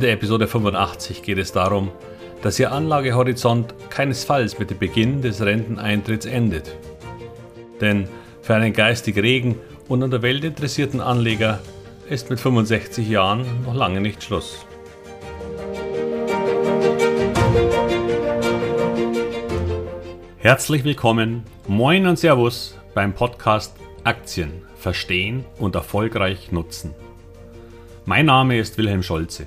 In der Episode 85 geht es darum, dass Ihr Anlagehorizont keinesfalls mit dem Beginn des Renteneintritts endet. Denn für einen geistig regen und an der Welt interessierten Anleger ist mit 65 Jahren noch lange nicht Schluss. Herzlich willkommen, moin und Servus beim Podcast Aktien verstehen und erfolgreich nutzen. Mein Name ist Wilhelm Scholze.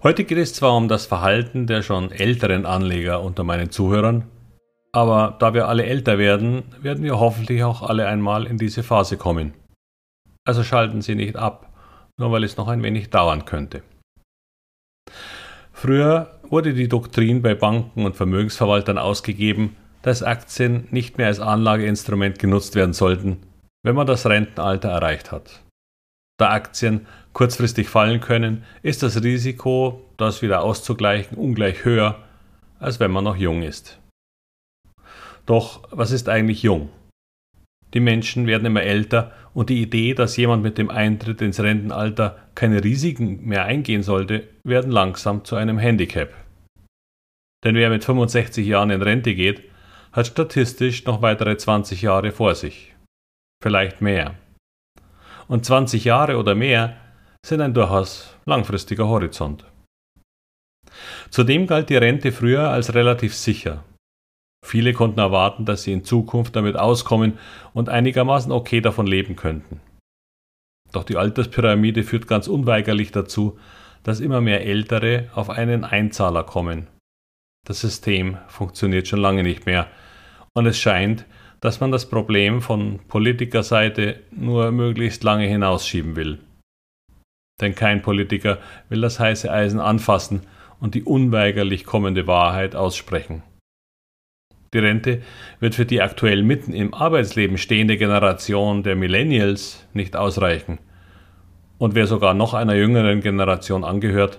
Heute geht es zwar um das Verhalten der schon älteren Anleger unter meinen Zuhörern, aber da wir alle älter werden, werden wir hoffentlich auch alle einmal in diese Phase kommen. Also schalten Sie nicht ab, nur weil es noch ein wenig dauern könnte. Früher wurde die Doktrin bei Banken und Vermögensverwaltern ausgegeben, dass Aktien nicht mehr als Anlageinstrument genutzt werden sollten, wenn man das Rentenalter erreicht hat. Da Aktien kurzfristig fallen können, ist das Risiko, das wieder auszugleichen, ungleich höher, als wenn man noch jung ist. Doch was ist eigentlich jung? Die Menschen werden immer älter und die Idee, dass jemand mit dem Eintritt ins Rentenalter keine Risiken mehr eingehen sollte, werden langsam zu einem Handicap. Denn wer mit 65 Jahren in Rente geht, hat statistisch noch weitere 20 Jahre vor sich. Vielleicht mehr. Und 20 Jahre oder mehr sind ein durchaus langfristiger Horizont. Zudem galt die Rente früher als relativ sicher. Viele konnten erwarten, dass sie in Zukunft damit auskommen und einigermaßen okay davon leben könnten. Doch die Alterspyramide führt ganz unweigerlich dazu, dass immer mehr Ältere auf einen Einzahler kommen. Das System funktioniert schon lange nicht mehr und es scheint, dass man das Problem von Politikerseite nur möglichst lange hinausschieben will. Denn kein Politiker will das heiße Eisen anfassen und die unweigerlich kommende Wahrheit aussprechen. Die Rente wird für die aktuell mitten im Arbeitsleben stehende Generation der Millennials nicht ausreichen. Und wer sogar noch einer jüngeren Generation angehört,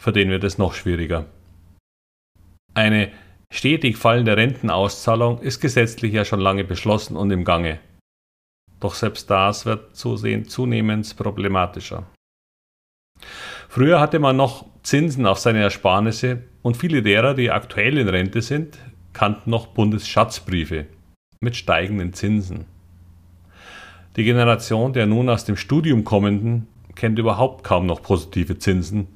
für den wird es noch schwieriger. Eine stetig fallende Rentenauszahlung ist gesetzlich ja schon lange beschlossen und im Gange. Doch selbst das wird zusehends zunehmend problematischer. Früher hatte man noch Zinsen auf seine Ersparnisse und viele derer, die aktuell in Rente sind, kannten noch Bundesschatzbriefe mit steigenden Zinsen. Die Generation der nun aus dem Studium kommenden kennt überhaupt kaum noch positive Zinsen,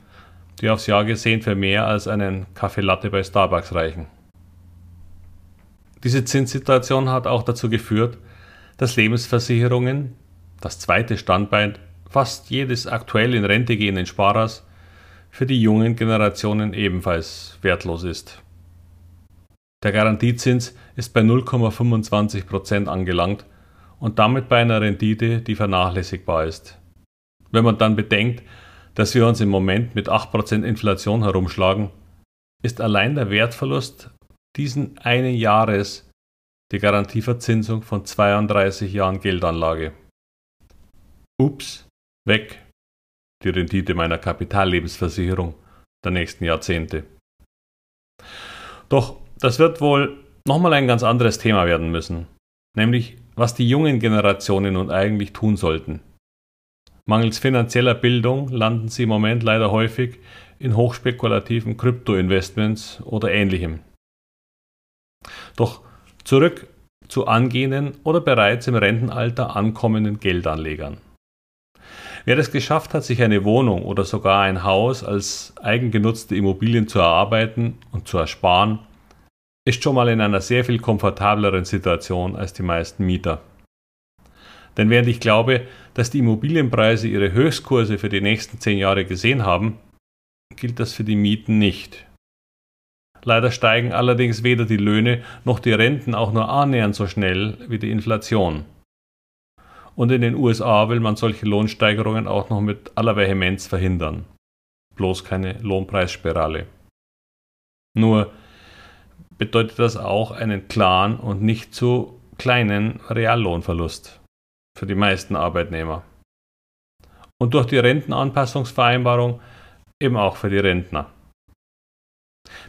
die aufs Jahr gesehen für mehr als einen Kaffeelatte bei Starbucks reichen. Diese Zinssituation hat auch dazu geführt, dass Lebensversicherungen, das zweite Standbein fast jedes aktuell in Rente gehenden Sparers, für die jungen Generationen ebenfalls wertlos ist. Der Garantiezins ist bei 0,25 Prozent angelangt und damit bei einer Rendite, die vernachlässigbar ist. Wenn man dann bedenkt, dass wir uns im Moment mit 8% Inflation herumschlagen, ist allein der Wertverlust diesen einen Jahres die Garantieverzinsung von 32 Jahren Geldanlage. Ups, weg die Rendite meiner Kapitallebensversicherung der nächsten Jahrzehnte. Doch das wird wohl nochmal ein ganz anderes Thema werden müssen, nämlich was die jungen Generationen nun eigentlich tun sollten. Mangels finanzieller Bildung landen sie im Moment leider häufig in hochspekulativen Kryptoinvestments oder ähnlichem. Doch zurück zu angehenden oder bereits im Rentenalter ankommenden Geldanlegern. Wer es geschafft hat, sich eine Wohnung oder sogar ein Haus als eigengenutzte Immobilien zu erarbeiten und zu ersparen, ist schon mal in einer sehr viel komfortableren Situation als die meisten Mieter. Denn während ich glaube, dass die Immobilienpreise ihre Höchstkurse für die nächsten zehn Jahre gesehen haben, gilt das für die Mieten nicht. Leider steigen allerdings weder die Löhne noch die Renten auch nur annähernd so schnell wie die Inflation. Und in den USA will man solche Lohnsteigerungen auch noch mit aller Vehemenz verhindern. bloß keine Lohnpreisspirale. Nur bedeutet das auch einen klaren und nicht zu kleinen Reallohnverlust für die meisten Arbeitnehmer. Und durch die Rentenanpassungsvereinbarung eben auch für die Rentner.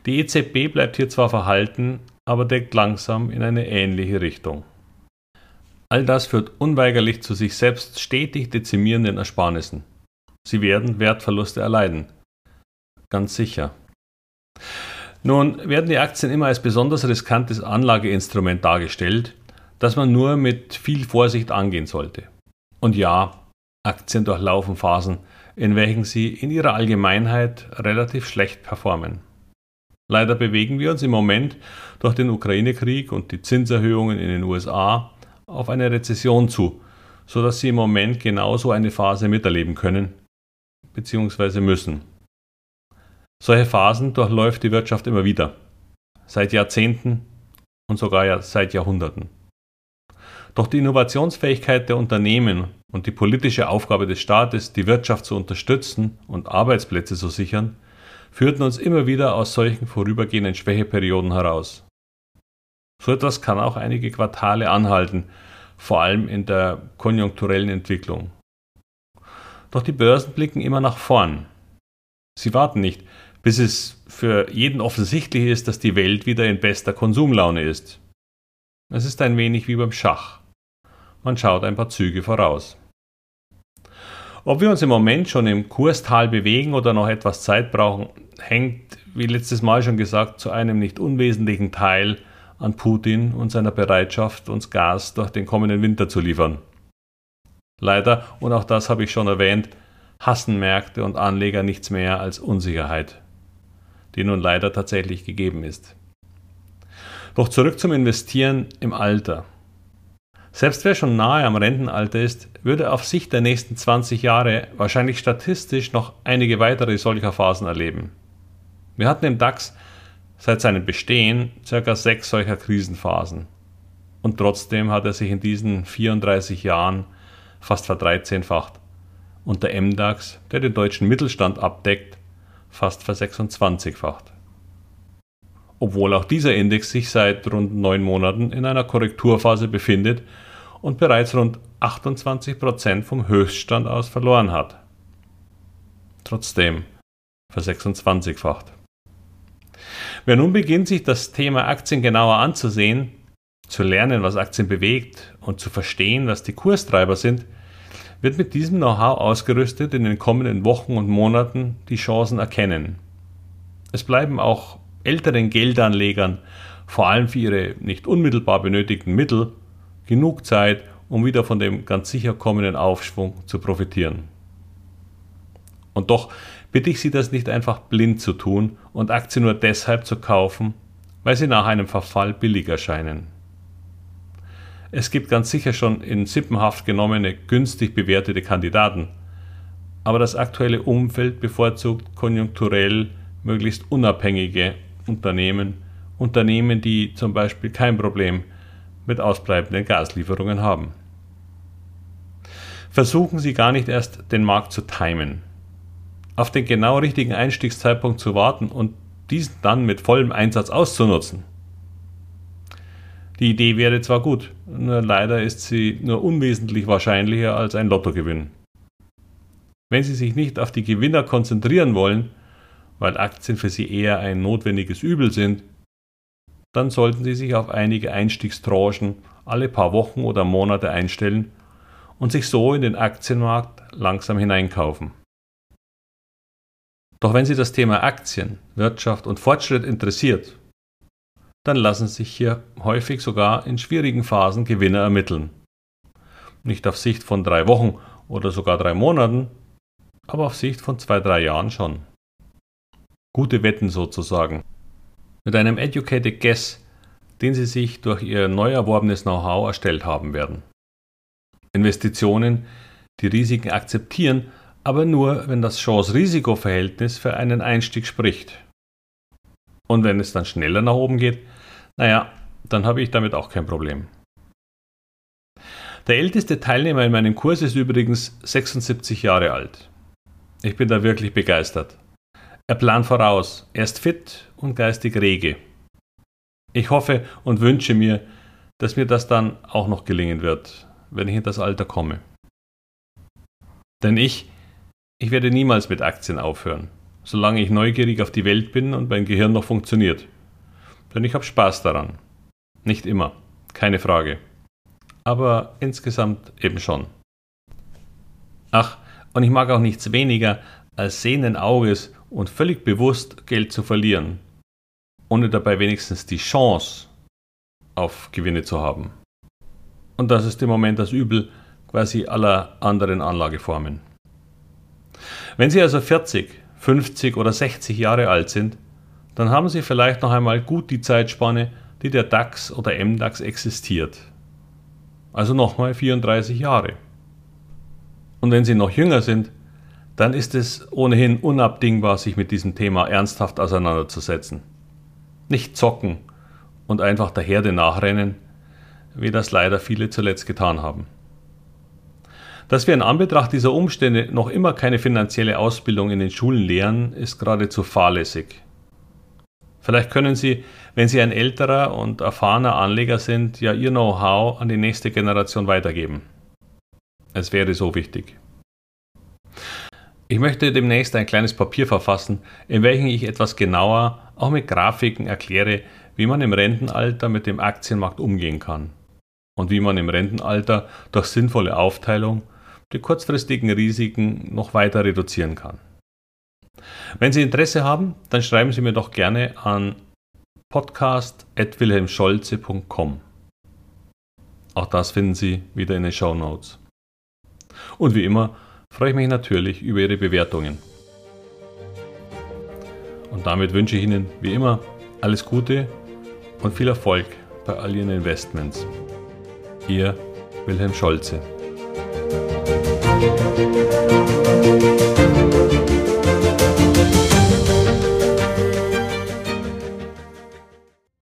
Die EZB bleibt hier zwar verhalten, aber deckt langsam in eine ähnliche Richtung. All das führt unweigerlich zu sich selbst stetig dezimierenden Ersparnissen. Sie werden Wertverluste erleiden. Ganz sicher. Nun werden die Aktien immer als besonders riskantes Anlageinstrument dargestellt, das man nur mit viel Vorsicht angehen sollte. Und ja, Aktien durchlaufen Phasen, in welchen sie in ihrer Allgemeinheit relativ schlecht performen. Leider bewegen wir uns im Moment durch den Ukraine-Krieg und die Zinserhöhungen in den USA auf eine Rezession zu, sodass sie im Moment genauso eine Phase miterleben können bzw. müssen. Solche Phasen durchläuft die Wirtschaft immer wieder, seit Jahrzehnten und sogar seit Jahrhunderten. Doch die Innovationsfähigkeit der Unternehmen und die politische Aufgabe des Staates, die Wirtschaft zu unterstützen und Arbeitsplätze zu sichern, führten uns immer wieder aus solchen vorübergehenden Schwächeperioden heraus. So etwas kann auch einige Quartale anhalten, vor allem in der konjunkturellen Entwicklung. Doch die Börsen blicken immer nach vorn. Sie warten nicht, bis es für jeden offensichtlich ist, dass die Welt wieder in bester Konsumlaune ist. Es ist ein wenig wie beim Schach. Man schaut ein paar Züge voraus. Ob wir uns im Moment schon im Kurstal bewegen oder noch etwas Zeit brauchen, hängt, wie letztes Mal schon gesagt, zu einem nicht unwesentlichen Teil an Putin und seiner Bereitschaft, uns Gas durch den kommenden Winter zu liefern. Leider, und auch das habe ich schon erwähnt, hassen Märkte und Anleger nichts mehr als Unsicherheit, die nun leider tatsächlich gegeben ist. Doch zurück zum Investieren im Alter. Selbst wer schon nahe am Rentenalter ist, würde auf Sicht der nächsten 20 Jahre wahrscheinlich statistisch noch einige weitere solcher Phasen erleben. Wir hatten im DAX seit seinem Bestehen ca. sechs solcher Krisenphasen. Und trotzdem hat er sich in diesen 34 Jahren fast verdreizehnfacht. Und der MDAX, der den deutschen Mittelstand abdeckt, fast versechsundzwanzigfacht. Obwohl auch dieser Index sich seit rund neun Monaten in einer Korrekturphase befindet und bereits rund 28% vom Höchststand aus verloren hat. Trotzdem versechsundzwanzigfacht. Wer nun beginnt, sich das Thema Aktien genauer anzusehen, zu lernen, was Aktien bewegt und zu verstehen, was die Kurstreiber sind, wird mit diesem Know-how ausgerüstet in den kommenden Wochen und Monaten die Chancen erkennen. Es bleiben auch älteren Geldanlegern, vor allem für ihre nicht unmittelbar benötigten Mittel, genug Zeit, um wieder von dem ganz sicher kommenden Aufschwung zu profitieren. Und doch bitte ich Sie, das nicht einfach blind zu tun und Aktien nur deshalb zu kaufen, weil sie nach einem Verfall billig erscheinen. Es gibt ganz sicher schon in Sippenhaft genommene, günstig bewertete Kandidaten, aber das aktuelle Umfeld bevorzugt konjunkturell möglichst unabhängige Unternehmen, Unternehmen, die zum Beispiel kein Problem mit ausbleibenden Gaslieferungen haben. Versuchen Sie gar nicht erst den Markt zu timen. Auf den genau richtigen Einstiegszeitpunkt zu warten und diesen dann mit vollem Einsatz auszunutzen. Die Idee wäre zwar gut, nur leider ist sie nur unwesentlich wahrscheinlicher als ein Lottogewinn. Wenn Sie sich nicht auf die Gewinner konzentrieren wollen, weil Aktien für Sie eher ein notwendiges Übel sind, dann sollten Sie sich auf einige Einstiegstranchen alle paar Wochen oder Monate einstellen und sich so in den Aktienmarkt langsam hineinkaufen. Doch wenn Sie das Thema Aktien, Wirtschaft und Fortschritt interessiert, dann lassen sich hier häufig sogar in schwierigen Phasen Gewinner ermitteln. Nicht auf Sicht von drei Wochen oder sogar drei Monaten, aber auf Sicht von zwei, drei Jahren schon. Gute Wetten sozusagen mit einem Educated Guess, den Sie sich durch Ihr neu erworbenes Know-how erstellt haben werden. Investitionen, die Risiken akzeptieren, aber nur, wenn das Chance-Risiko-Verhältnis für einen Einstieg spricht. Und wenn es dann schneller nach oben geht, naja, dann habe ich damit auch kein Problem. Der älteste Teilnehmer in meinem Kurs ist übrigens 76 Jahre alt. Ich bin da wirklich begeistert. Er plant voraus, er ist fit und geistig rege. Ich hoffe und wünsche mir, dass mir das dann auch noch gelingen wird, wenn ich in das Alter komme. Denn ich, ich werde niemals mit Aktien aufhören, solange ich neugierig auf die Welt bin und mein Gehirn noch funktioniert. Denn ich habe Spaß daran. Nicht immer, keine Frage. Aber insgesamt eben schon. Ach, und ich mag auch nichts weniger, als sehenden Auges und völlig bewusst Geld zu verlieren, ohne dabei wenigstens die Chance auf Gewinne zu haben. Und das ist im Moment das Übel quasi aller anderen Anlageformen. Wenn Sie also 40, 50 oder 60 Jahre alt sind, dann haben Sie vielleicht noch einmal gut die Zeitspanne, die der DAX oder MDAX existiert. Also nochmal 34 Jahre. Und wenn Sie noch jünger sind, dann ist es ohnehin unabdingbar, sich mit diesem Thema ernsthaft auseinanderzusetzen. Nicht zocken und einfach der Herde nachrennen, wie das leider viele zuletzt getan haben. Dass wir in Anbetracht dieser Umstände noch immer keine finanzielle Ausbildung in den Schulen lehren, ist geradezu fahrlässig. Vielleicht können Sie, wenn Sie ein älterer und erfahrener Anleger sind, ja Ihr Know-how an die nächste Generation weitergeben. Es wäre so wichtig. Ich möchte demnächst ein kleines Papier verfassen, in welchem ich etwas genauer, auch mit Grafiken erkläre, wie man im Rentenalter mit dem Aktienmarkt umgehen kann und wie man im Rentenalter durch sinnvolle Aufteilung die kurzfristigen Risiken noch weiter reduzieren kann. Wenn Sie Interesse haben, dann schreiben Sie mir doch gerne an podcast.wilhelmscholze.com. Auch das finden Sie wieder in den Show Notes. Und wie immer freue ich mich natürlich über Ihre Bewertungen. Und damit wünsche ich Ihnen wie immer alles Gute und viel Erfolg bei all Ihren Investments. Ihr Wilhelm Scholze.